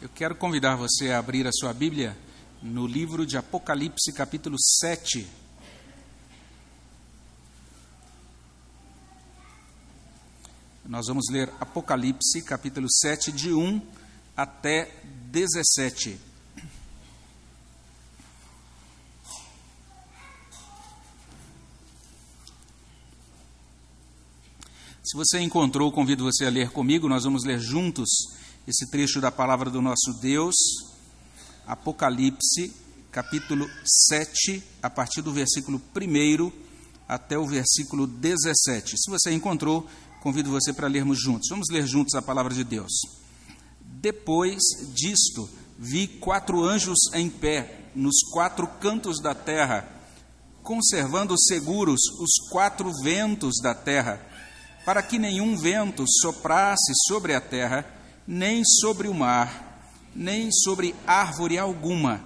Eu quero convidar você a abrir a sua Bíblia no livro de Apocalipse, capítulo 7. Nós vamos ler Apocalipse, capítulo 7, de 1 até 17. Se você encontrou, convido você a ler comigo, nós vamos ler juntos esse trecho da palavra do nosso Deus, Apocalipse, capítulo 7, a partir do versículo 1 até o versículo 17. Se você encontrou, convido você para lermos juntos. Vamos ler juntos a palavra de Deus. Depois disto, vi quatro anjos em pé nos quatro cantos da terra, conservando seguros os quatro ventos da terra, para que nenhum vento soprasse sobre a terra nem sobre o mar, nem sobre árvore alguma.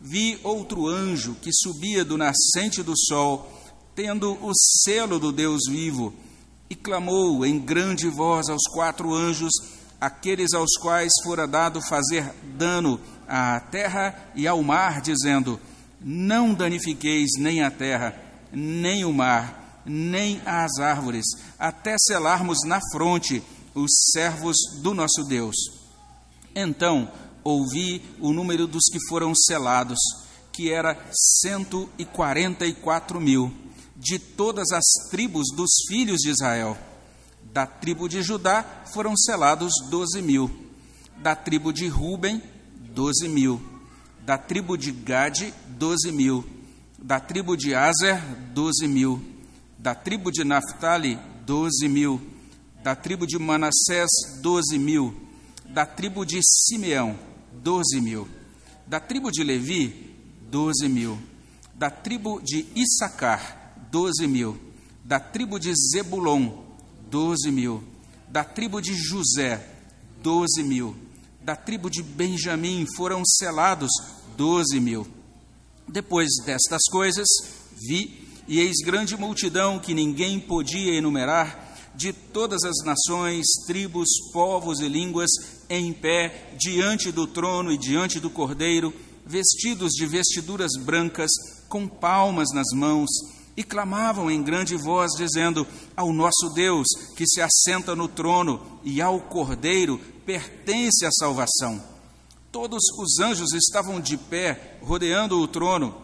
Vi outro anjo que subia do nascente do sol, tendo o selo do Deus vivo, e clamou em grande voz aos quatro anjos, aqueles aos quais fora dado fazer dano à terra e ao mar, dizendo: Não danifiqueis nem a terra, nem o mar, nem as árvores, até selarmos na fronte os servos do nosso Deus. Então ouvi o número dos que foram selados, que era cento e quarenta e quatro mil, de todas as tribos dos filhos de Israel. Da tribo de Judá foram selados doze mil, da tribo de Ruben, doze mil, da tribo de Gade, doze mil, da tribo de Azer, doze mil, da tribo de Naphtali, doze mil, da tribo de Manassés, doze mil, da tribo de Simeão, doze mil, da tribo de Levi, doze mil, da tribo de Issacar, doze mil, da tribo de Zebulon, doze mil, da tribo de José, doze mil, da tribo de Benjamim foram selados doze mil. Depois destas coisas, vi, e eis grande multidão que ninguém podia enumerar, de todas as nações, tribos, povos e línguas, em pé, diante do trono e diante do cordeiro, vestidos de vestiduras brancas, com palmas nas mãos, e clamavam em grande voz, dizendo: Ao nosso Deus, que se assenta no trono, e ao cordeiro pertence a salvação. Todos os anjos estavam de pé, rodeando o trono,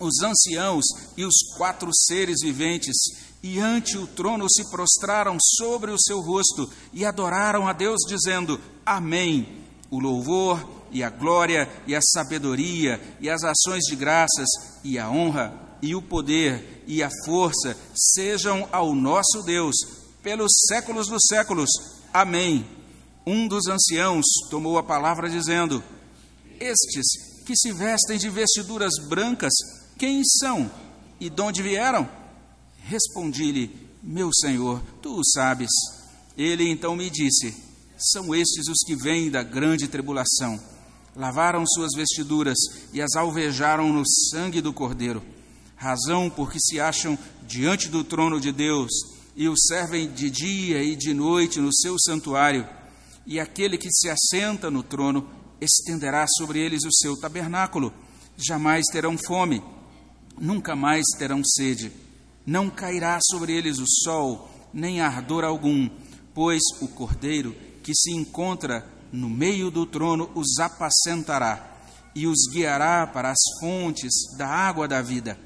os anciãos e os quatro seres viventes e ante o trono se prostraram sobre o seu rosto e adoraram a Deus, dizendo: Amém. O louvor e a glória e a sabedoria e as ações de graças e a honra e o poder e a força sejam ao nosso Deus pelos séculos dos séculos. Amém. Um dos anciãos tomou a palavra dizendo: Estes que se vestem de vestiduras brancas, quem são e de onde vieram? Respondi-lhe: Meu senhor, tu o sabes. Ele então me disse: São estes os que vêm da grande tribulação. Lavaram suas vestiduras e as alvejaram no sangue do Cordeiro. Razão porque se acham diante do trono de Deus e o servem de dia e de noite no seu santuário. E aquele que se assenta no trono estenderá sobre eles o seu tabernáculo. Jamais terão fome, nunca mais terão sede não cairá sobre eles o sol, nem ardor algum, pois o cordeiro que se encontra no meio do trono os apacentará e os guiará para as fontes da água da vida,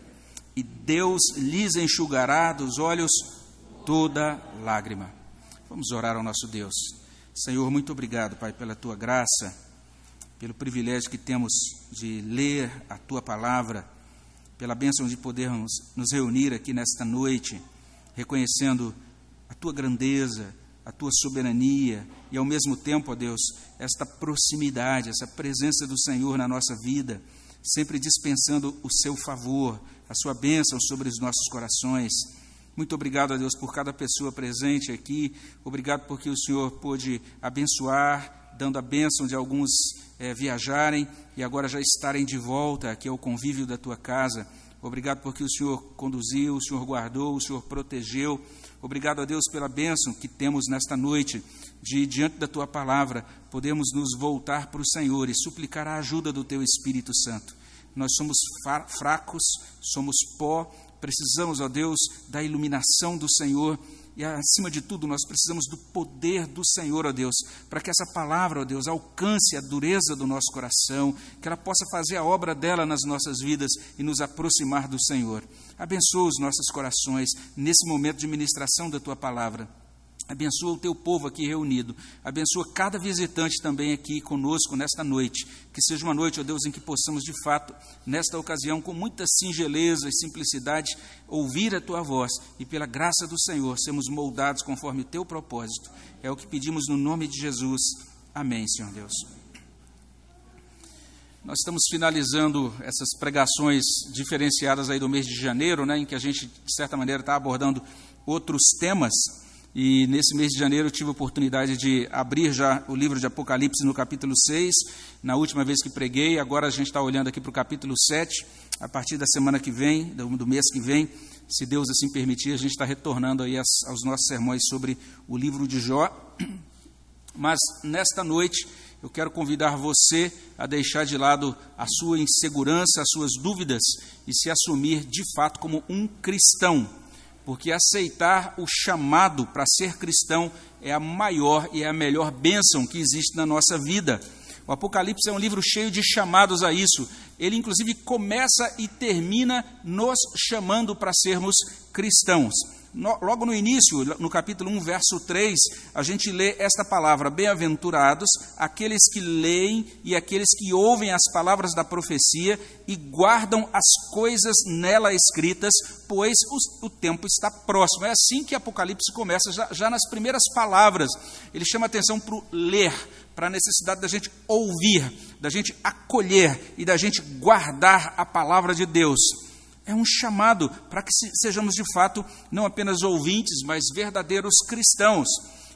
e Deus lhes enxugará dos olhos toda lágrima. Vamos orar ao nosso Deus. Senhor, muito obrigado, Pai, pela tua graça, pelo privilégio que temos de ler a tua palavra pela bênção de podermos nos reunir aqui nesta noite, reconhecendo a tua grandeza, a tua soberania e, ao mesmo tempo, ó Deus, esta proximidade, essa presença do Senhor na nossa vida, sempre dispensando o seu favor, a sua bênção sobre os nossos corações. Muito obrigado a Deus por cada pessoa presente aqui. Obrigado porque o Senhor pôde abençoar, dando a bênção de alguns é, viajarem e agora já estarem de volta aqui ao convívio da tua casa. Obrigado porque o Senhor conduziu, o Senhor guardou, o Senhor protegeu. Obrigado a Deus pela bênção que temos nesta noite, de, diante da tua palavra, podemos nos voltar para o Senhor e suplicar a ajuda do teu Espírito Santo. Nós somos fracos, somos pó, precisamos, ó Deus, da iluminação do Senhor e acima de tudo, nós precisamos do poder do Senhor, ó Deus, para que essa palavra, ó Deus, alcance a dureza do nosso coração, que ela possa fazer a obra dela nas nossas vidas e nos aproximar do Senhor. Abençoa os nossos corações nesse momento de ministração da tua palavra. Abençoa o teu povo aqui reunido. Abençoa cada visitante também aqui conosco nesta noite. Que seja uma noite, ó Deus, em que possamos de fato, nesta ocasião, com muita singeleza e simplicidade, ouvir a tua voz e, pela graça do Senhor, sermos moldados conforme o teu propósito. É o que pedimos no nome de Jesus. Amém, Senhor Deus. Nós estamos finalizando essas pregações diferenciadas aí do mês de janeiro, né, em que a gente, de certa maneira, está abordando outros temas. E nesse mês de janeiro eu tive a oportunidade de abrir já o livro de Apocalipse no capítulo 6, na última vez que preguei. Agora a gente está olhando aqui para o capítulo 7. A partir da semana que vem, do mês que vem, se Deus assim permitir, a gente está retornando aí aos nossos sermões sobre o livro de Jó. Mas nesta noite eu quero convidar você a deixar de lado a sua insegurança, as suas dúvidas e se assumir de fato como um cristão porque aceitar o chamado para ser cristão é a maior e é a melhor bênção que existe na nossa vida. O Apocalipse é um livro cheio de chamados a isso. Ele, inclusive, começa e termina nos chamando para sermos cristãos logo no início, no capítulo 1, verso 3, a gente lê esta palavra: Bem-aventurados aqueles que leem e aqueles que ouvem as palavras da profecia e guardam as coisas nela escritas, pois o, o tempo está próximo. É assim que Apocalipse começa, já, já nas primeiras palavras. Ele chama atenção para o ler, para a necessidade da gente ouvir, da gente acolher e da gente guardar a palavra de Deus. É um chamado para que sejamos de fato não apenas ouvintes, mas verdadeiros cristãos.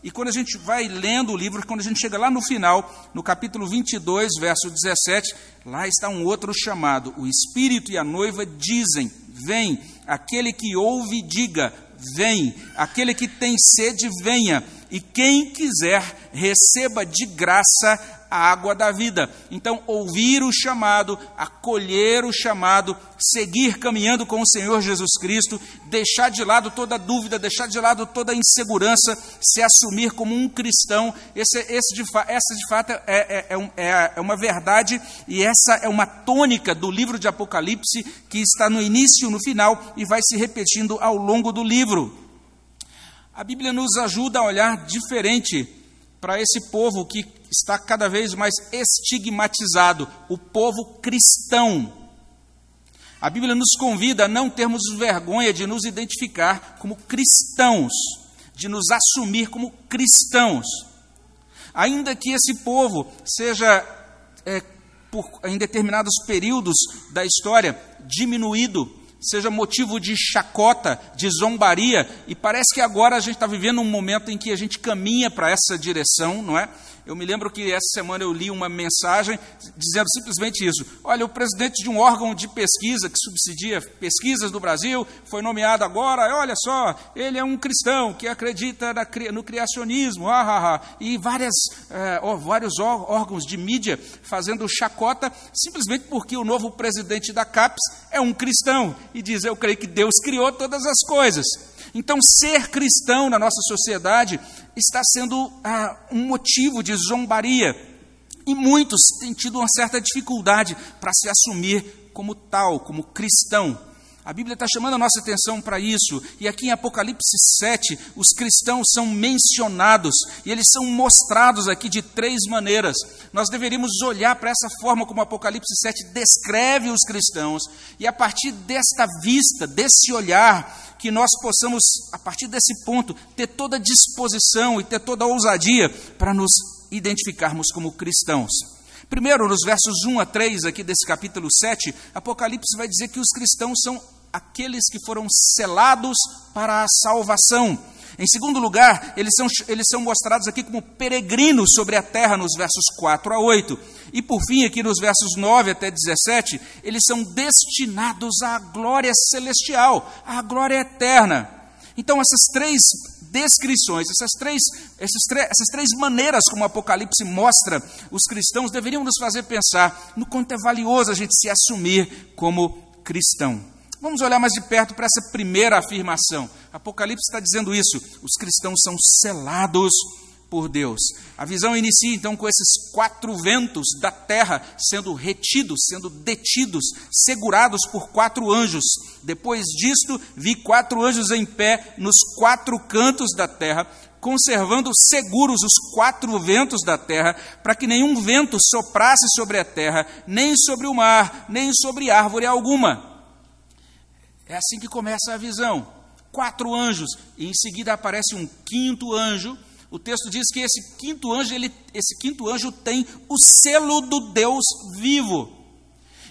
E quando a gente vai lendo o livro, quando a gente chega lá no final, no capítulo 22, verso 17, lá está um outro chamado. O Espírito e a noiva dizem: Vem. Aquele que ouve, diga: Vem. Aquele que tem sede, venha. E quem quiser, receba de graça a água da vida. Então, ouvir o chamado, acolher o chamado, seguir caminhando com o Senhor Jesus Cristo, deixar de lado toda dúvida, deixar de lado toda insegurança, se assumir como um cristão, esse, esse de, essa de fato é, é, é, é, é uma verdade e essa é uma tônica do livro de Apocalipse que está no início, no final e vai se repetindo ao longo do livro. A Bíblia nos ajuda a olhar diferente para esse povo que está cada vez mais estigmatizado, o povo cristão. A Bíblia nos convida a não termos vergonha de nos identificar como cristãos, de nos assumir como cristãos. Ainda que esse povo seja, é, por, em determinados períodos da história, diminuído, seja motivo de chacota, de zombaria, e parece que agora a gente está vivendo um momento em que a gente caminha para essa direção, não é? Eu me lembro que essa semana eu li uma mensagem dizendo simplesmente isso. Olha, o presidente de um órgão de pesquisa que subsidia pesquisas do Brasil foi nomeado agora. Olha só, ele é um cristão que acredita no criacionismo. Ah, ah, ah. E várias, é, vários órgãos de mídia fazendo chacota simplesmente porque o novo presidente da CAPES é um cristão e diz: Eu creio que Deus criou todas as coisas. Então, ser cristão na nossa sociedade está sendo ah, um motivo de zombaria. E muitos têm tido uma certa dificuldade para se assumir como tal, como cristão. A Bíblia está chamando a nossa atenção para isso. E aqui em Apocalipse 7, os cristãos são mencionados e eles são mostrados aqui de três maneiras. Nós deveríamos olhar para essa forma como Apocalipse 7 descreve os cristãos e a partir desta vista, desse olhar, que nós possamos, a partir desse ponto, ter toda a disposição e ter toda a ousadia para nos identificarmos como cristãos. Primeiro, nos versos 1 a 3 aqui desse capítulo 7, Apocalipse vai dizer que os cristãos são aqueles que foram selados para a salvação. Em segundo lugar, eles são, eles são mostrados aqui como peregrinos sobre a terra, nos versos 4 a 8. E por fim, aqui nos versos 9 até 17, eles são destinados à glória celestial, à glória eterna. Então, essas três descrições, essas três, essas três maneiras como o Apocalipse mostra os cristãos, deveriam nos fazer pensar no quanto é valioso a gente se assumir como cristão. Vamos olhar mais de perto para essa primeira afirmação. Apocalipse está dizendo isso: os cristãos são selados por Deus. A visão inicia então com esses quatro ventos da terra sendo retidos, sendo detidos, segurados por quatro anjos. Depois disto, vi quatro anjos em pé nos quatro cantos da terra, conservando seguros os quatro ventos da terra, para que nenhum vento soprasse sobre a terra, nem sobre o mar, nem sobre árvore alguma. É assim que começa a visão. Quatro anjos, e em seguida aparece um quinto anjo o texto diz que esse quinto anjo, ele, esse quinto anjo tem o selo do Deus vivo.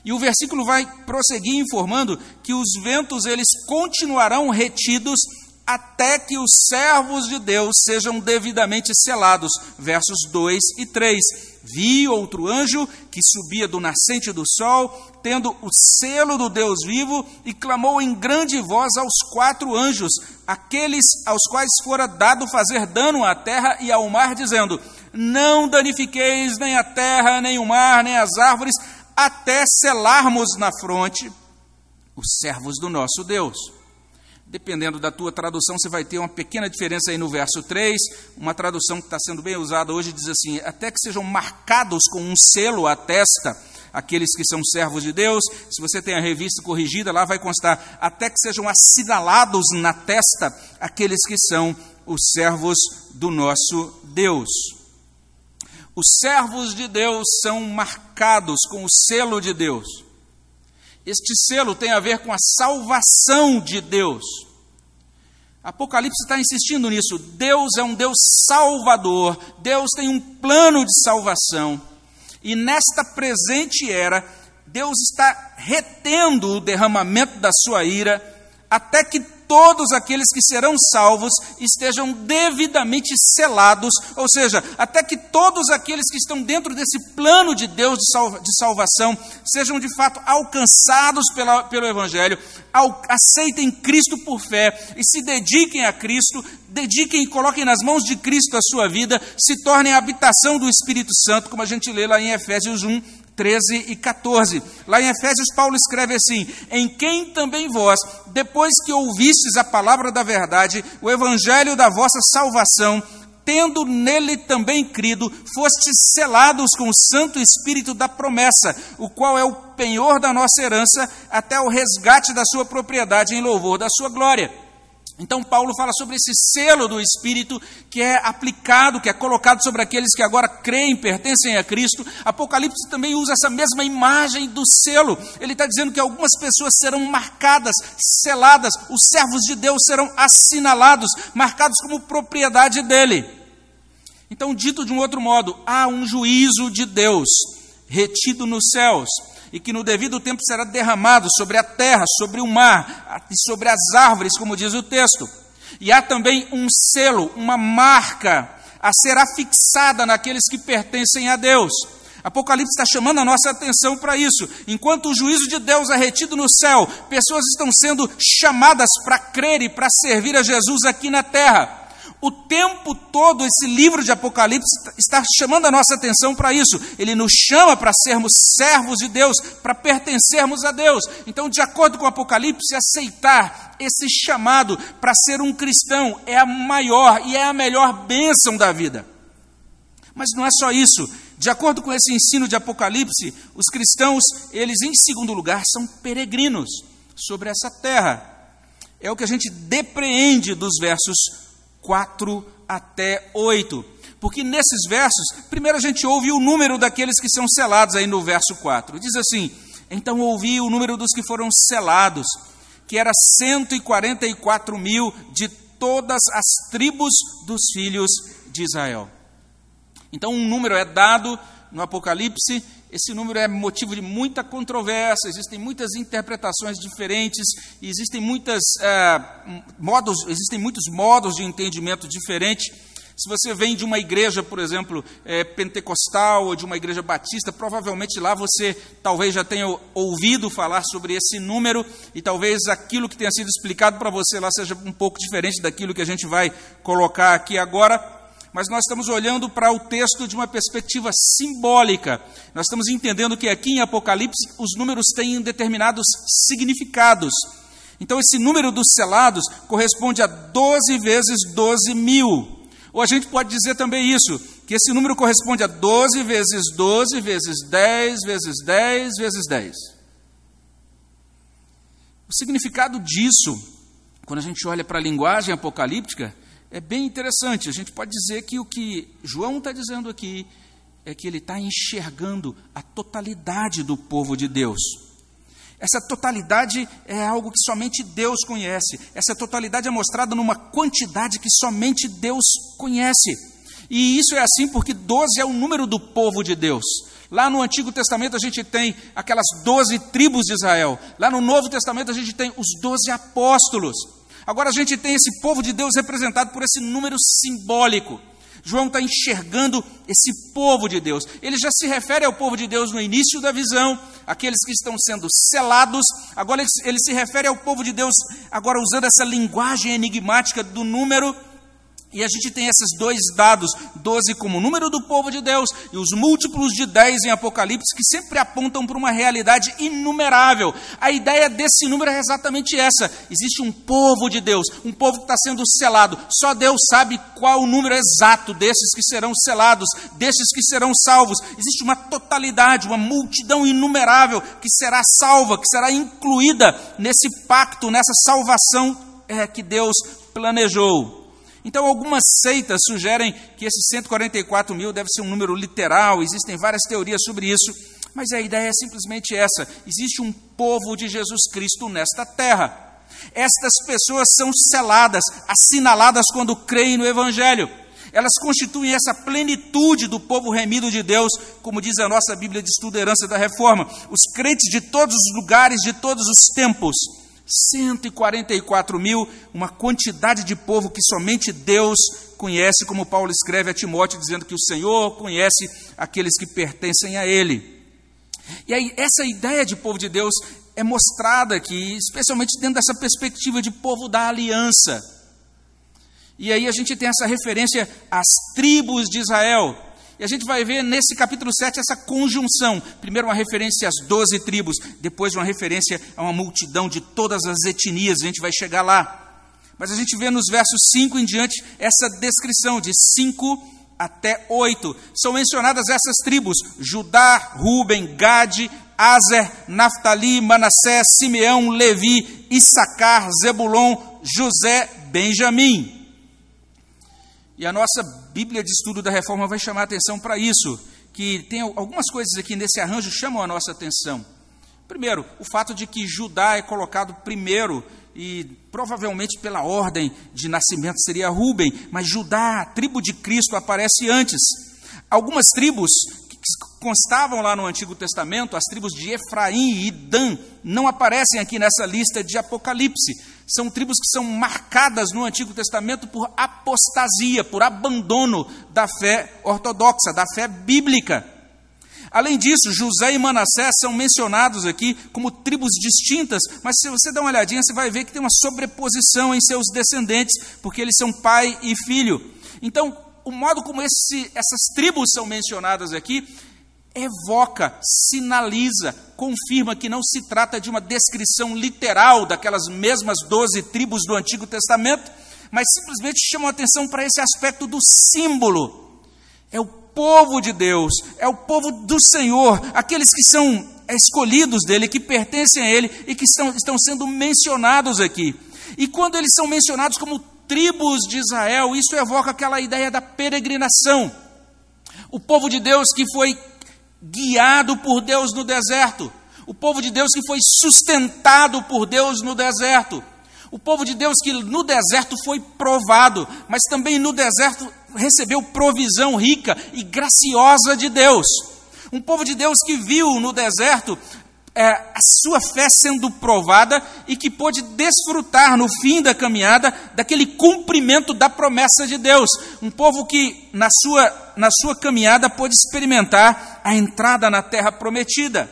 E o versículo vai prosseguir informando que os ventos eles continuarão retidos até que os servos de Deus sejam devidamente selados. Versos 2 e 3. Vi outro anjo que subia do nascente do sol, tendo o selo do Deus vivo, e clamou em grande voz aos quatro anjos, aqueles aos quais fora dado fazer dano à terra e ao mar, dizendo: Não danifiqueis nem a terra, nem o mar, nem as árvores, até selarmos na fronte os servos do nosso Deus. Dependendo da tua tradução, você vai ter uma pequena diferença aí no verso 3. Uma tradução que está sendo bem usada hoje diz assim: até que sejam marcados com um selo à testa aqueles que são servos de Deus. Se você tem a revista corrigida, lá vai constar: até que sejam assinalados na testa aqueles que são os servos do nosso Deus. Os servos de Deus são marcados com o selo de Deus. Este selo tem a ver com a salvação de Deus. Apocalipse está insistindo nisso. Deus é um Deus salvador. Deus tem um plano de salvação. E nesta presente era, Deus está retendo o derramamento da sua ira até que todos aqueles que serão salvos estejam devidamente selados, ou seja, até que todos aqueles que estão dentro desse plano de Deus de, salva, de salvação sejam de fato alcançados pela, pelo Evangelho, ao, aceitem Cristo por fé e se dediquem a Cristo, dediquem e coloquem nas mãos de Cristo a sua vida, se tornem a habitação do Espírito Santo, como a gente lê lá em Efésios 1, 13 e 14. Lá em Efésios, Paulo escreve assim: Em quem também vós, depois que ouvistes a palavra da verdade, o evangelho da vossa salvação, tendo nele também crido, fostes selados com o Santo Espírito da promessa, o qual é o penhor da nossa herança, até o resgate da sua propriedade em louvor da sua glória. Então, Paulo fala sobre esse selo do Espírito que é aplicado, que é colocado sobre aqueles que agora creem, pertencem a Cristo. Apocalipse também usa essa mesma imagem do selo. Ele está dizendo que algumas pessoas serão marcadas, seladas, os servos de Deus serão assinalados, marcados como propriedade dele. Então, dito de um outro modo, há um juízo de Deus retido nos céus e que no devido tempo será derramado sobre a terra, sobre o mar e sobre as árvores, como diz o texto. E há também um selo, uma marca a ser afixada naqueles que pertencem a Deus. Apocalipse está chamando a nossa atenção para isso. Enquanto o juízo de Deus é retido no céu, pessoas estão sendo chamadas para crer e para servir a Jesus aqui na terra. O tempo todo esse livro de Apocalipse está chamando a nossa atenção para isso. Ele nos chama para sermos servos de Deus, para pertencermos a Deus. Então, de acordo com o Apocalipse, aceitar esse chamado para ser um cristão é a maior e é a melhor bênção da vida. Mas não é só isso. De acordo com esse ensino de Apocalipse, os cristãos, eles em segundo lugar, são peregrinos sobre essa terra. É o que a gente depreende dos versos 4 até 8. Porque nesses versos, primeiro a gente ouve o número daqueles que são selados aí no verso 4. Diz assim: Então ouvi o número dos que foram selados, que era 144 mil de todas as tribos dos filhos de Israel. Então um número é dado no Apocalipse esse número é motivo de muita controvérsia, existem muitas interpretações diferentes, existem, muitas, é, modos, existem muitos modos de entendimento diferentes. Se você vem de uma igreja, por exemplo, é, pentecostal ou de uma igreja batista, provavelmente lá você talvez já tenha ouvido falar sobre esse número e talvez aquilo que tenha sido explicado para você lá seja um pouco diferente daquilo que a gente vai colocar aqui agora. Mas nós estamos olhando para o texto de uma perspectiva simbólica. Nós estamos entendendo que aqui em Apocalipse os números têm determinados significados. Então, esse número dos selados corresponde a 12 vezes 12 mil. Ou a gente pode dizer também isso, que esse número corresponde a 12 vezes 12 vezes 10 vezes 10 vezes 10. O significado disso, quando a gente olha para a linguagem apocalíptica, é bem interessante. A gente pode dizer que o que João está dizendo aqui é que ele está enxergando a totalidade do povo de Deus. Essa totalidade é algo que somente Deus conhece. Essa totalidade é mostrada numa quantidade que somente Deus conhece. E isso é assim porque 12 é o número do povo de Deus. Lá no Antigo Testamento a gente tem aquelas 12 tribos de Israel. Lá no Novo Testamento a gente tem os 12 apóstolos. Agora a gente tem esse povo de Deus representado por esse número simbólico. João está enxergando esse povo de Deus. Ele já se refere ao povo de Deus no início da visão, aqueles que estão sendo selados. Agora ele, se refere ao povo de Deus, agora usando essa linguagem enigmática do número e a gente tem esses dois dados, 12 como número do povo de Deus e os múltiplos de 10 em Apocalipse, que sempre apontam para uma realidade inumerável. A ideia desse número é exatamente essa: existe um povo de Deus, um povo que está sendo selado. Só Deus sabe qual o número exato desses que serão selados, desses que serão salvos. Existe uma totalidade, uma multidão inumerável que será salva, que será incluída nesse pacto, nessa salvação é, que Deus planejou. Então, algumas seitas sugerem que esses 144 mil deve ser um número literal, existem várias teorias sobre isso, mas a ideia é simplesmente essa: existe um povo de Jesus Cristo nesta terra. Estas pessoas são seladas, assinaladas quando creem no Evangelho. Elas constituem essa plenitude do povo remido de Deus, como diz a nossa Bíblia de Estudo Herança da Reforma. Os crentes de todos os lugares, de todos os tempos 144 mil, uma quantidade de povo que somente Deus conhece, como Paulo escreve a Timóteo, dizendo que o Senhor conhece aqueles que pertencem a Ele. E aí, essa ideia de povo de Deus é mostrada aqui, especialmente dentro dessa perspectiva de povo da aliança. E aí a gente tem essa referência às tribos de Israel. E a gente vai ver nesse capítulo 7 essa conjunção. Primeiro, uma referência às doze tribos, depois, uma referência a uma multidão de todas as etnias. A gente vai chegar lá. Mas a gente vê nos versos 5 em diante essa descrição de 5 até 8. São mencionadas essas tribos: Judá, Ruben, Gade, Azer, Naftali, Manassés, Simeão, Levi, Issacar, Zebulon, José, Benjamim. E a nossa Bíblia de Estudo da Reforma vai chamar atenção para isso, que tem algumas coisas aqui nesse arranjo chamam a nossa atenção. Primeiro, o fato de que Judá é colocado primeiro e provavelmente pela ordem de nascimento seria Ruben, mas Judá, a tribo de Cristo, aparece antes. Algumas tribos que constavam lá no Antigo Testamento, as tribos de Efraim e Dan, não aparecem aqui nessa lista de Apocalipse. São tribos que são marcadas no Antigo Testamento por apostasia, por abandono da fé ortodoxa, da fé bíblica. Além disso, José e Manassés são mencionados aqui como tribos distintas, mas se você dá uma olhadinha, você vai ver que tem uma sobreposição em seus descendentes, porque eles são pai e filho. Então, o modo como esse, essas tribos são mencionadas aqui evoca, sinaliza, confirma que não se trata de uma descrição literal daquelas mesmas doze tribos do Antigo Testamento, mas simplesmente chama a atenção para esse aspecto do símbolo. É o povo de Deus, é o povo do Senhor, aqueles que são escolhidos dele, que pertencem a ele e que estão, estão sendo mencionados aqui. E quando eles são mencionados como tribos de Israel, isso evoca aquela ideia da peregrinação. O povo de Deus que foi guiado por Deus no deserto, o povo de Deus que foi sustentado por Deus no deserto, o povo de Deus que no deserto foi provado, mas também no deserto recebeu provisão rica e graciosa de Deus. Um povo de Deus que viu no deserto é, a sua fé sendo provada e que pôde desfrutar no fim da caminhada daquele cumprimento da promessa de Deus. Um povo que, na sua, na sua caminhada, pôde experimentar a entrada na terra prometida.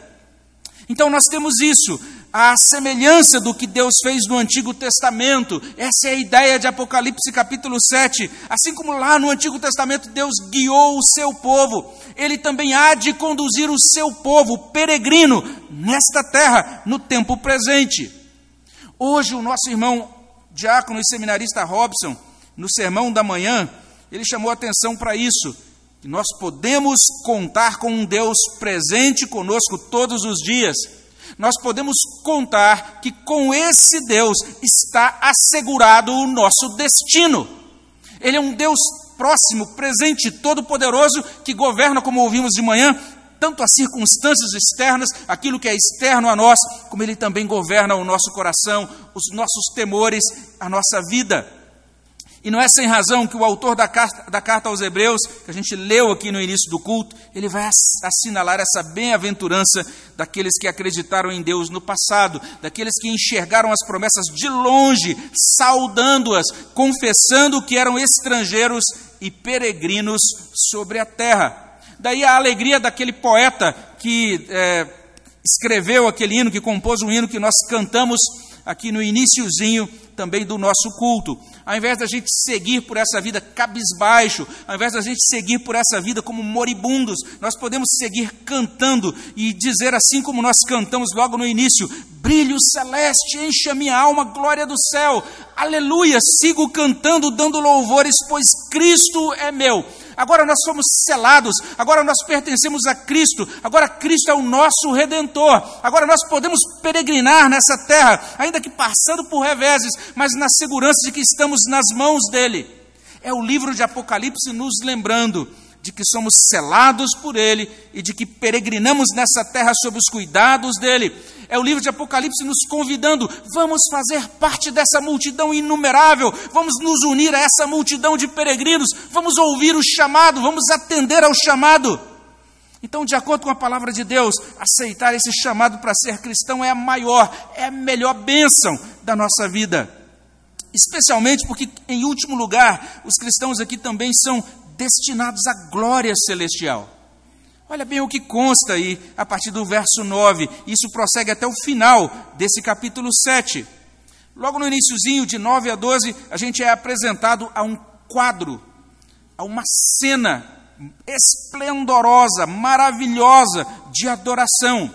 Então, nós temos isso a semelhança do que Deus fez no Antigo Testamento. Essa é a ideia de Apocalipse capítulo 7. Assim como lá no Antigo Testamento Deus guiou o seu povo, ele também há de conduzir o seu povo peregrino nesta terra no tempo presente. Hoje o nosso irmão diácono e seminarista Robson, no sermão da manhã, ele chamou atenção para isso. Que nós podemos contar com um Deus presente conosco todos os dias nós podemos contar que com esse Deus está assegurado o nosso destino. Ele é um Deus próximo, presente, todo-poderoso, que governa, como ouvimos de manhã, tanto as circunstâncias externas, aquilo que é externo a nós, como ele também governa o nosso coração, os nossos temores, a nossa vida. E não é sem razão que o autor da carta, da carta aos Hebreus, que a gente leu aqui no início do culto, ele vai assinalar essa bem-aventurança daqueles que acreditaram em Deus no passado, daqueles que enxergaram as promessas de longe, saudando-as, confessando que eram estrangeiros e peregrinos sobre a terra. Daí a alegria daquele poeta que é, escreveu aquele hino, que compôs o hino que nós cantamos aqui no iníciozinho também do nosso culto. Ao invés da gente seguir por essa vida cabisbaixo, ao invés da gente seguir por essa vida como moribundos, nós podemos seguir cantando e dizer assim como nós cantamos logo no início: brilho celeste enche a minha alma, glória do céu. Aleluia, sigo cantando, dando louvores, pois Cristo é meu. Agora nós somos selados, agora nós pertencemos a Cristo, agora Cristo é o nosso redentor. Agora nós podemos peregrinar nessa terra, ainda que passando por reveses, mas na segurança de que estamos nas mãos dele. É o livro de Apocalipse nos lembrando de que somos selados por Ele e de que peregrinamos nessa terra sob os cuidados dele. É o livro de Apocalipse nos convidando, vamos fazer parte dessa multidão inumerável, vamos nos unir a essa multidão de peregrinos, vamos ouvir o chamado, vamos atender ao chamado. Então, de acordo com a palavra de Deus, aceitar esse chamado para ser cristão é a maior, é a melhor bênção da nossa vida. Especialmente porque, em último lugar, os cristãos aqui também são destinados à glória celestial. Olha bem o que consta aí a partir do verso 9, isso prossegue até o final desse capítulo 7. Logo no iníciozinho, de 9 a 12, a gente é apresentado a um quadro, a uma cena esplendorosa, maravilhosa de adoração.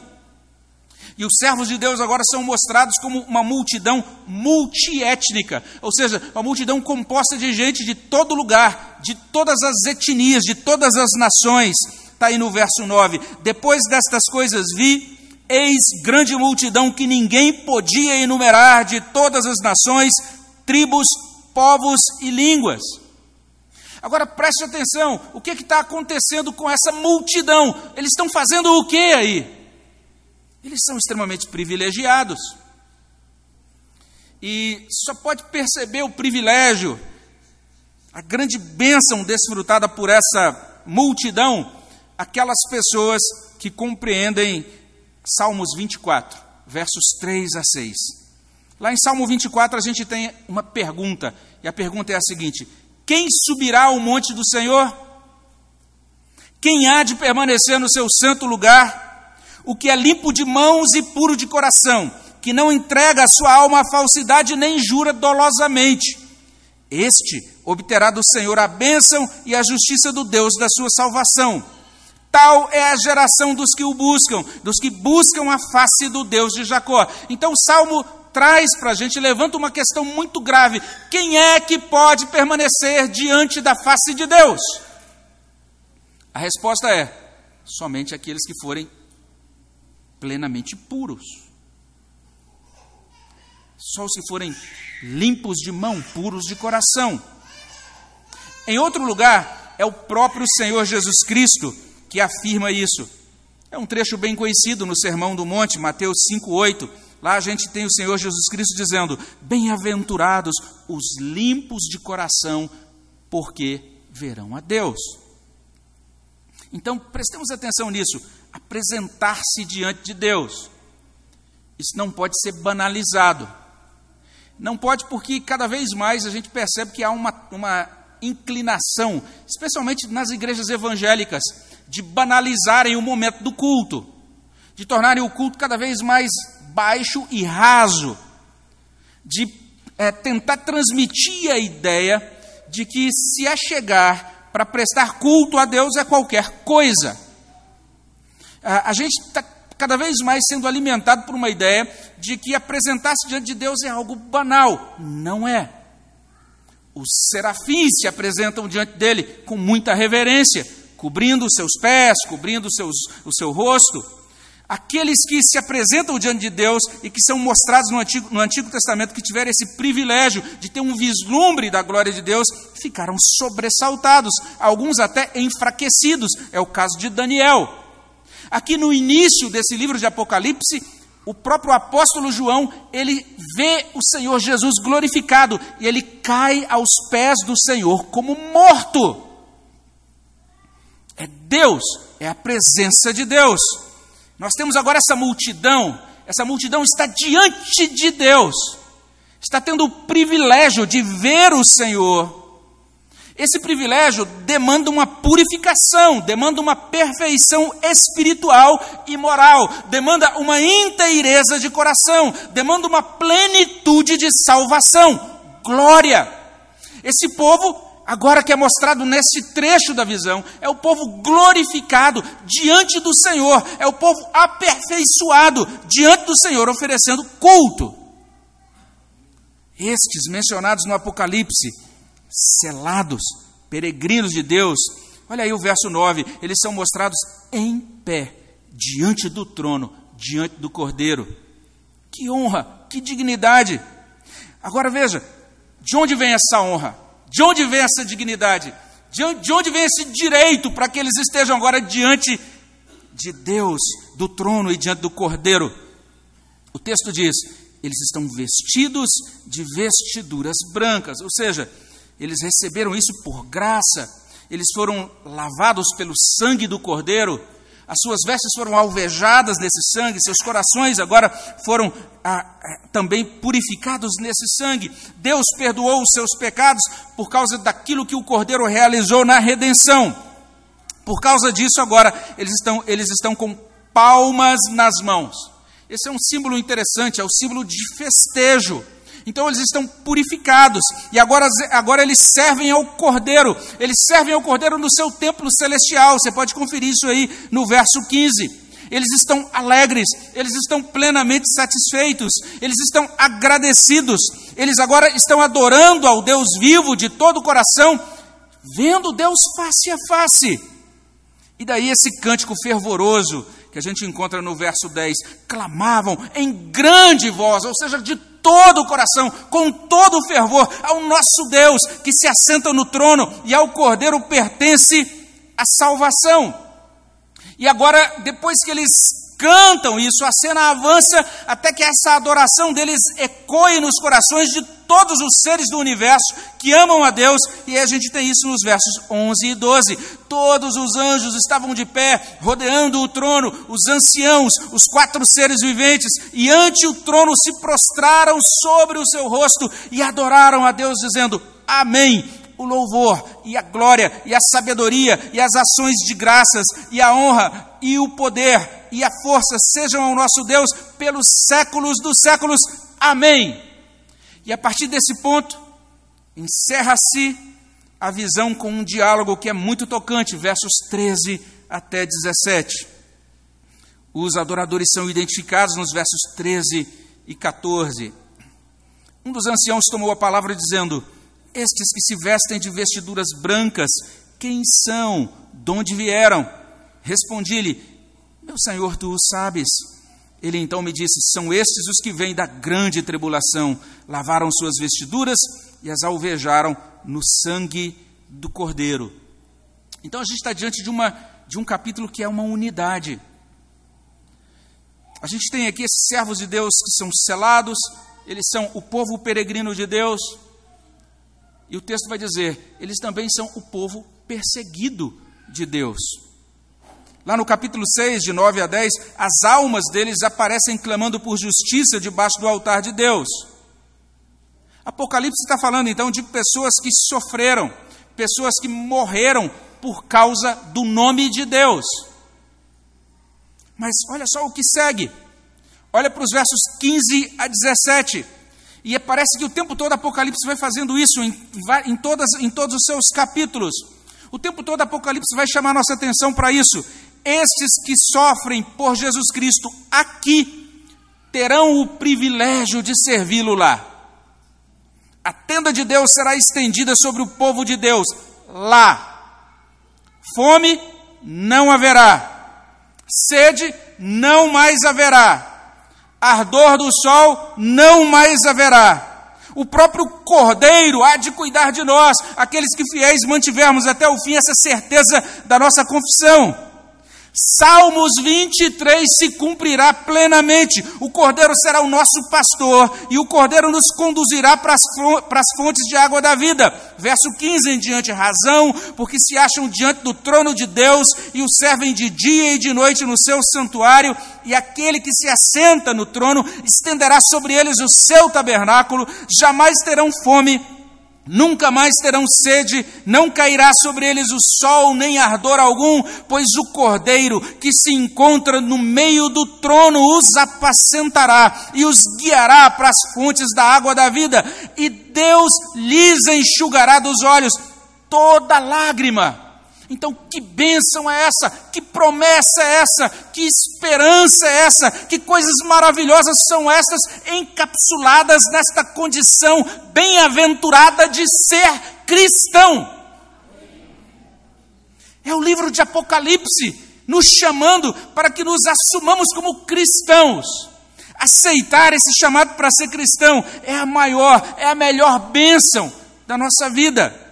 E os servos de Deus agora são mostrados como uma multidão multiétnica, ou seja, uma multidão composta de gente de todo lugar, de todas as etnias, de todas as nações. Está aí no verso 9: Depois destas coisas vi, eis grande multidão que ninguém podia enumerar, de todas as nações, tribos, povos e línguas. Agora preste atenção: o que está acontecendo com essa multidão? Eles estão fazendo o que aí? Eles são extremamente privilegiados. E só pode perceber o privilégio, a grande bênção desfrutada por essa multidão, aquelas pessoas que compreendem Salmos 24, versos 3 a 6. Lá em Salmo 24 a gente tem uma pergunta, e a pergunta é a seguinte: Quem subirá ao monte do Senhor? Quem há de permanecer no seu santo lugar? o que é limpo de mãos e puro de coração, que não entrega a sua alma à falsidade nem jura dolosamente. Este obterá do Senhor a bênção e a justiça do Deus da sua salvação. Tal é a geração dos que o buscam, dos que buscam a face do Deus de Jacó. Então o salmo traz para a gente, levanta uma questão muito grave: quem é que pode permanecer diante da face de Deus? A resposta é: somente aqueles que forem plenamente puros. Só os que forem limpos de mão, puros de coração. Em outro lugar, é o próprio Senhor Jesus Cristo que afirma isso. É um trecho bem conhecido no Sermão do Monte, Mateus 5,8. Lá a gente tem o Senhor Jesus Cristo dizendo: Bem-aventurados os limpos de coração, porque verão a Deus. Então prestemos atenção nisso apresentar-se diante de Deus. Isso não pode ser banalizado. Não pode, porque cada vez mais a gente percebe que há uma, uma inclinação, especialmente nas igrejas evangélicas, de banalizarem o momento do culto, de tornarem o culto cada vez mais baixo e raso, de é, tentar transmitir a ideia de que se é chegar para prestar culto a Deus é qualquer coisa. A, a gente está cada vez mais sendo alimentado por uma ideia de que apresentar-se diante de Deus é algo banal. Não é. Os serafins se apresentam diante dele com muita reverência, cobrindo os seus pés, cobrindo seus, o seu rosto. Aqueles que se apresentam diante de Deus e que são mostrados no Antigo, no Antigo Testamento, que tiveram esse privilégio de ter um vislumbre da glória de Deus, ficaram sobressaltados, alguns até enfraquecidos. É o caso de Daniel. Aqui no início desse livro de Apocalipse, o próprio apóstolo João, ele vê o Senhor Jesus glorificado e ele cai aos pés do Senhor como morto. É Deus, é a presença de Deus. Nós temos agora essa multidão, essa multidão está diante de Deus, está tendo o privilégio de ver o Senhor esse privilégio demanda uma purificação, demanda uma perfeição espiritual e moral, demanda uma inteireza de coração, demanda uma plenitude de salvação. Glória! Esse povo, agora que é mostrado nesse trecho da visão, é o povo glorificado diante do Senhor, é o povo aperfeiçoado diante do Senhor, oferecendo culto. Estes mencionados no Apocalipse selados, peregrinos de Deus. Olha aí o verso 9: eles são mostrados em pé, diante do trono, diante do cordeiro. Que honra, que dignidade. Agora veja, de onde vem essa honra? De onde vem essa dignidade? De onde vem esse direito para que eles estejam agora diante de Deus, do trono e diante do cordeiro? O texto diz: eles estão vestidos de vestiduras brancas, ou seja, eles receberam isso por graça, eles foram lavados pelo sangue do Cordeiro, as suas vestes foram alvejadas nesse sangue, seus corações agora foram ah, ah, também purificados nesse sangue. Deus perdoou os seus pecados por causa daquilo que o Cordeiro realizou na redenção. Por causa disso, agora eles estão, eles estão com palmas nas mãos. Esse é um símbolo interessante, é o símbolo de festejo. Então eles estão purificados e agora, agora eles servem ao Cordeiro. Eles servem ao Cordeiro no seu templo celestial. Você pode conferir isso aí no verso 15. Eles estão alegres, eles estão plenamente satisfeitos, eles estão agradecidos, eles agora estão adorando ao Deus vivo de todo o coração, vendo Deus face a face. E daí esse cântico fervoroso que a gente encontra no verso 10, clamavam em grande voz, ou seja, de todo o coração, com todo o fervor, ao nosso Deus que se assenta no trono e ao Cordeiro pertence a salvação. E agora, depois que eles cantam isso, a cena avança até que essa adoração deles ecoe nos corações de todos os seres do universo que amam a Deus, e a gente tem isso nos versos 11 e 12. Todos os anjos estavam de pé, rodeando o trono, os anciãos, os quatro seres viventes, e ante o trono se prostraram sobre o seu rosto e adoraram a Deus, dizendo: Amém o louvor e a glória e a sabedoria e as ações de graças e a honra e o poder e a força sejam ao nosso Deus pelos séculos dos séculos. Amém. E a partir desse ponto, encerra-se a visão com um diálogo que é muito tocante, versos 13 até 17. Os adoradores são identificados nos versos 13 e 14. Um dos anciãos tomou a palavra dizendo: Estes que se vestem de vestiduras brancas, quem são? De onde vieram? Respondi-lhe: Meu senhor, tu o sabes. Ele então me disse: São estes os que vêm da grande tribulação, lavaram suas vestiduras e as alvejaram no sangue do Cordeiro. Então a gente está diante de, uma, de um capítulo que é uma unidade. A gente tem aqui esses servos de Deus que são selados, eles são o povo peregrino de Deus. E o texto vai dizer: eles também são o povo perseguido de Deus. Lá no capítulo 6, de 9 a 10, as almas deles aparecem clamando por justiça debaixo do altar de Deus. Apocalipse está falando então de pessoas que sofreram, pessoas que morreram por causa do nome de Deus. Mas olha só o que segue. Olha para os versos 15 a 17. E parece que o tempo todo Apocalipse vai fazendo isso em, em, todas, em todos os seus capítulos. O tempo todo Apocalipse vai chamar nossa atenção para isso. Estes que sofrem por Jesus Cristo aqui terão o privilégio de servi-lo lá. A tenda de Deus será estendida sobre o povo de Deus lá. Fome não haverá, sede não mais haverá ardor do sol não mais haverá. O próprio Cordeiro há de cuidar de nós, aqueles que fiéis mantivermos até o fim essa certeza da nossa confissão. Salmos 23 se cumprirá plenamente. O Cordeiro será o nosso pastor e o Cordeiro nos conduzirá para as fontes de água da vida. Verso 15 em diante: razão, porque se acham diante do trono de Deus e o servem de dia e de noite no seu santuário, e aquele que se assenta no trono estenderá sobre eles o seu tabernáculo, jamais terão fome Nunca mais terão sede, não cairá sobre eles o sol, nem ardor algum, pois o cordeiro que se encontra no meio do trono os apacentará e os guiará para as fontes da água da vida, e Deus lhes enxugará dos olhos toda lágrima então, que bênção é essa? Que promessa é essa? Que esperança é essa? Que coisas maravilhosas são essas encapsuladas nesta condição bem-aventurada de ser cristão? É o livro de Apocalipse nos chamando para que nos assumamos como cristãos. Aceitar esse chamado para ser cristão é a maior, é a melhor bênção da nossa vida.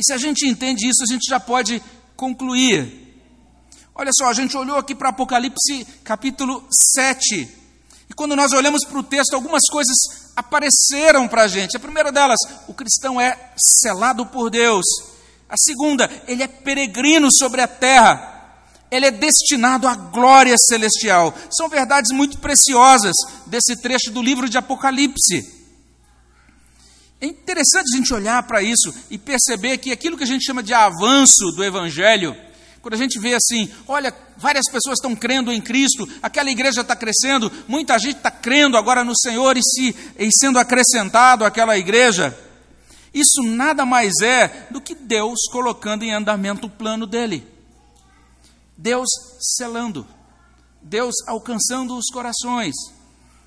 E se a gente entende isso, a gente já pode concluir. Olha só, a gente olhou aqui para Apocalipse capítulo 7. E quando nós olhamos para o texto, algumas coisas apareceram para a gente. A primeira delas, o cristão é selado por Deus. A segunda, ele é peregrino sobre a terra. Ele é destinado à glória celestial. São verdades muito preciosas desse trecho do livro de Apocalipse. É interessante a gente olhar para isso e perceber que aquilo que a gente chama de avanço do Evangelho, quando a gente vê assim, olha, várias pessoas estão crendo em Cristo, aquela igreja está crescendo, muita gente está crendo agora no Senhor e, se, e sendo acrescentado àquela igreja, isso nada mais é do que Deus colocando em andamento o plano dele. Deus selando, Deus alcançando os corações.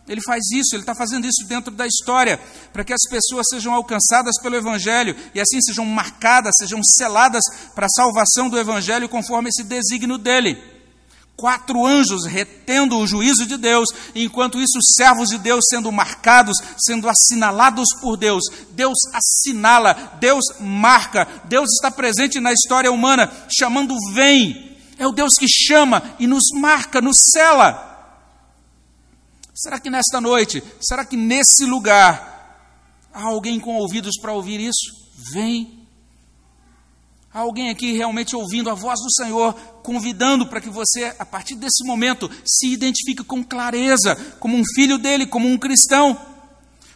Ele faz isso, ele está fazendo isso dentro da história, para que as pessoas sejam alcançadas pelo Evangelho e assim sejam marcadas, sejam seladas para a salvação do Evangelho conforme esse desígnio dele. Quatro anjos retendo o juízo de Deus, enquanto isso, os servos de Deus sendo marcados, sendo assinalados por Deus. Deus assinala, Deus marca, Deus está presente na história humana, chamando vem. É o Deus que chama e nos marca, nos sela. Será que nesta noite, será que nesse lugar há alguém com ouvidos para ouvir isso? Vem. Há alguém aqui realmente ouvindo a voz do Senhor, convidando para que você, a partir desse momento, se identifique com clareza, como um filho dele, como um cristão.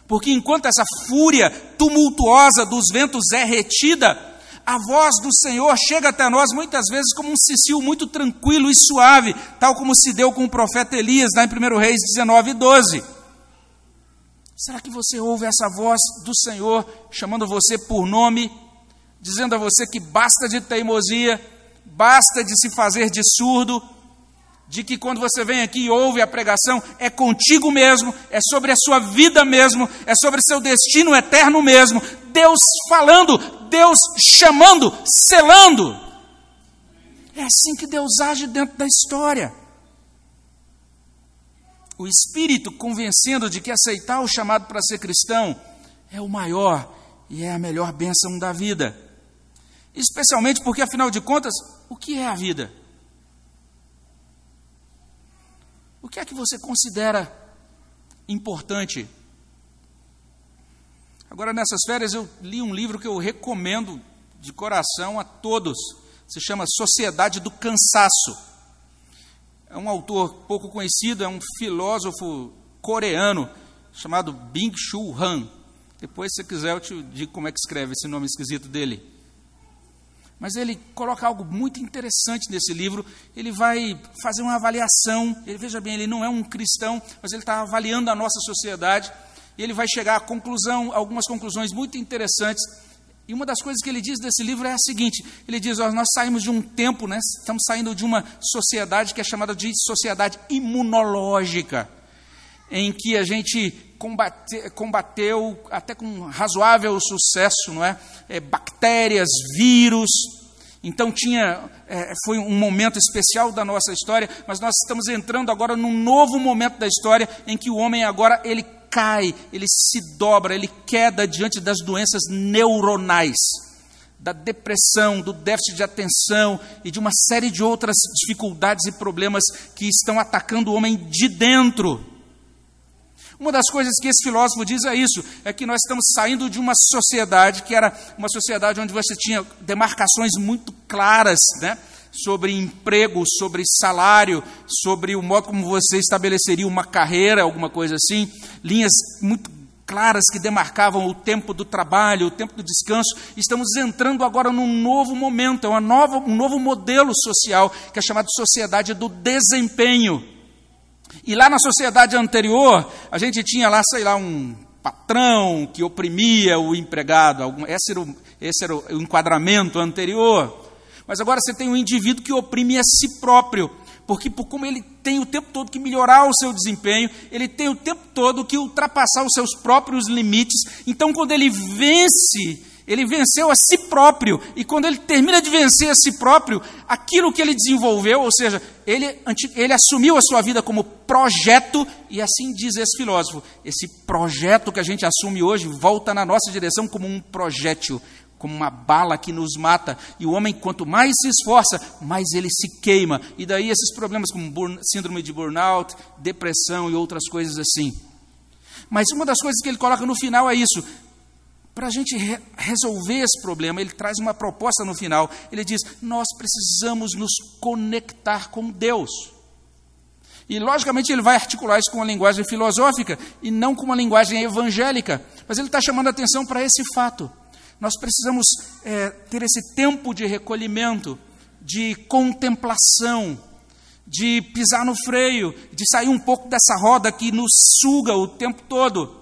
Porque enquanto essa fúria tumultuosa dos ventos é retida, a voz do Senhor chega até nós muitas vezes como um cicio muito tranquilo e suave, tal como se deu com o profeta Elias, lá em 1 Reis 19, 12. Será que você ouve essa voz do Senhor chamando você por nome, dizendo a você que basta de teimosia, basta de se fazer de surdo, de que quando você vem aqui e ouve a pregação, é contigo mesmo, é sobre a sua vida mesmo, é sobre seu destino eterno mesmo. Deus falando, Deus chamando, selando. É assim que Deus age dentro da história. O Espírito convencendo de que aceitar o chamado para ser cristão é o maior e é a melhor bênção da vida. Especialmente porque, afinal de contas, o que é a vida? O que é que você considera importante? Agora, nessas férias, eu li um livro que eu recomendo de coração a todos. Se chama Sociedade do Cansaço. é um autor pouco conhecido, é um filósofo coreano chamado Byung-Chul Han. Depois, se quiser, eu te digo como é que escreve esse nome esquisito dele. Mas ele coloca algo muito interessante nesse livro. Ele vai fazer uma avaliação. Ele, veja bem, ele não é um cristão, mas ele está avaliando a nossa sociedade. E ele vai chegar a conclusão, algumas conclusões muito interessantes. E uma das coisas que ele diz desse livro é a seguinte: ele diz, ó, nós saímos de um tempo, né, estamos saindo de uma sociedade que é chamada de sociedade imunológica, em que a gente combate, combateu até com razoável sucesso, não é? é bactérias, vírus. Então tinha, é, foi um momento especial da nossa história, mas nós estamos entrando agora num novo momento da história em que o homem agora ele cai, ele se dobra, ele queda diante das doenças neuronais, da depressão, do déficit de atenção e de uma série de outras dificuldades e problemas que estão atacando o homem de dentro. Uma das coisas que esse filósofo diz é isso: é que nós estamos saindo de uma sociedade que era uma sociedade onde você tinha demarcações muito claras, né? sobre emprego, sobre salário, sobre o modo como você estabeleceria uma carreira, alguma coisa assim, linhas muito claras que demarcavam o tempo do trabalho, o tempo do descanso. Estamos entrando agora num novo momento, é um novo modelo social que é chamado sociedade do desempenho. E lá na sociedade anterior, a gente tinha lá, sei lá, um patrão que oprimia o empregado. Esse era o, esse era o enquadramento anterior. Mas agora você tem um indivíduo que oprime a si próprio. Porque, por como ele tem o tempo todo que melhorar o seu desempenho, ele tem o tempo todo que ultrapassar os seus próprios limites. Então, quando ele vence ele venceu a si próprio, e quando ele termina de vencer a si próprio, aquilo que ele desenvolveu, ou seja, ele, ele assumiu a sua vida como projeto, e assim diz esse filósofo: esse projeto que a gente assume hoje volta na nossa direção como um projétil, como uma bala que nos mata, e o homem, quanto mais se esforça, mais ele se queima, e daí esses problemas como síndrome de burnout, depressão e outras coisas assim. Mas uma das coisas que ele coloca no final é isso: para a gente re resolver esse problema, ele traz uma proposta no final. Ele diz: nós precisamos nos conectar com Deus. E, logicamente, ele vai articular isso com uma linguagem filosófica e não com uma linguagem evangélica. Mas ele está chamando a atenção para esse fato. Nós precisamos é, ter esse tempo de recolhimento, de contemplação, de pisar no freio, de sair um pouco dessa roda que nos suga o tempo todo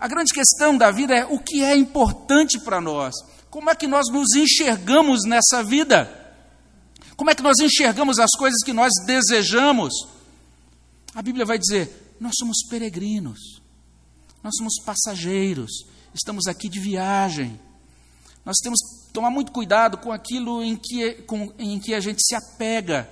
a grande questão da vida é o que é importante para nós. Como é que nós nos enxergamos nessa vida? Como é que nós enxergamos as coisas que nós desejamos? A Bíblia vai dizer: nós somos peregrinos, nós somos passageiros, estamos aqui de viagem. Nós temos que tomar muito cuidado com aquilo em que, com, em que a gente se apega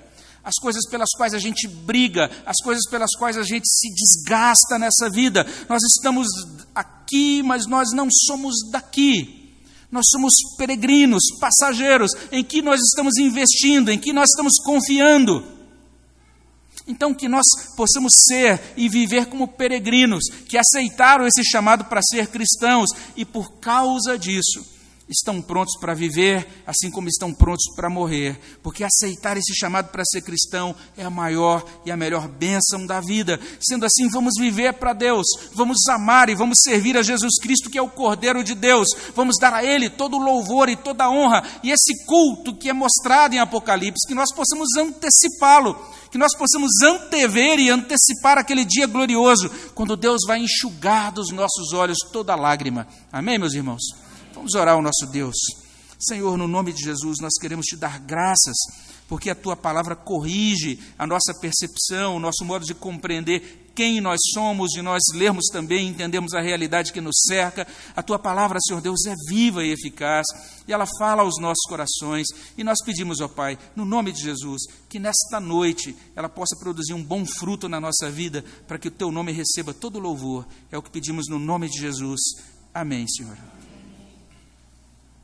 as coisas pelas quais a gente briga, as coisas pelas quais a gente se desgasta nessa vida. Nós estamos aqui, mas nós não somos daqui. Nós somos peregrinos, passageiros, em que nós estamos investindo, em que nós estamos confiando. Então, que nós possamos ser e viver como peregrinos, que aceitaram esse chamado para ser cristãos, e por causa disso, estão prontos para viver, assim como estão prontos para morrer, porque aceitar esse chamado para ser cristão é a maior e a melhor bênção da vida. Sendo assim, vamos viver para Deus, vamos amar e vamos servir a Jesus Cristo, que é o Cordeiro de Deus, vamos dar a Ele todo o louvor e toda a honra, e esse culto que é mostrado em Apocalipse, que nós possamos antecipá-lo, que nós possamos antever e antecipar aquele dia glorioso, quando Deus vai enxugar dos nossos olhos toda lágrima. Amém, meus irmãos? Vamos orar ao nosso Deus. Senhor, no nome de Jesus, nós queremos te dar graças, porque a tua palavra corrige a nossa percepção, o nosso modo de compreender quem nós somos e nós lermos também, entendemos a realidade que nos cerca. A tua palavra, Senhor Deus, é viva e eficaz e ela fala aos nossos corações. E nós pedimos, ó Pai, no nome de Jesus, que nesta noite ela possa produzir um bom fruto na nossa vida, para que o teu nome receba todo louvor. É o que pedimos no nome de Jesus. Amém, Senhor.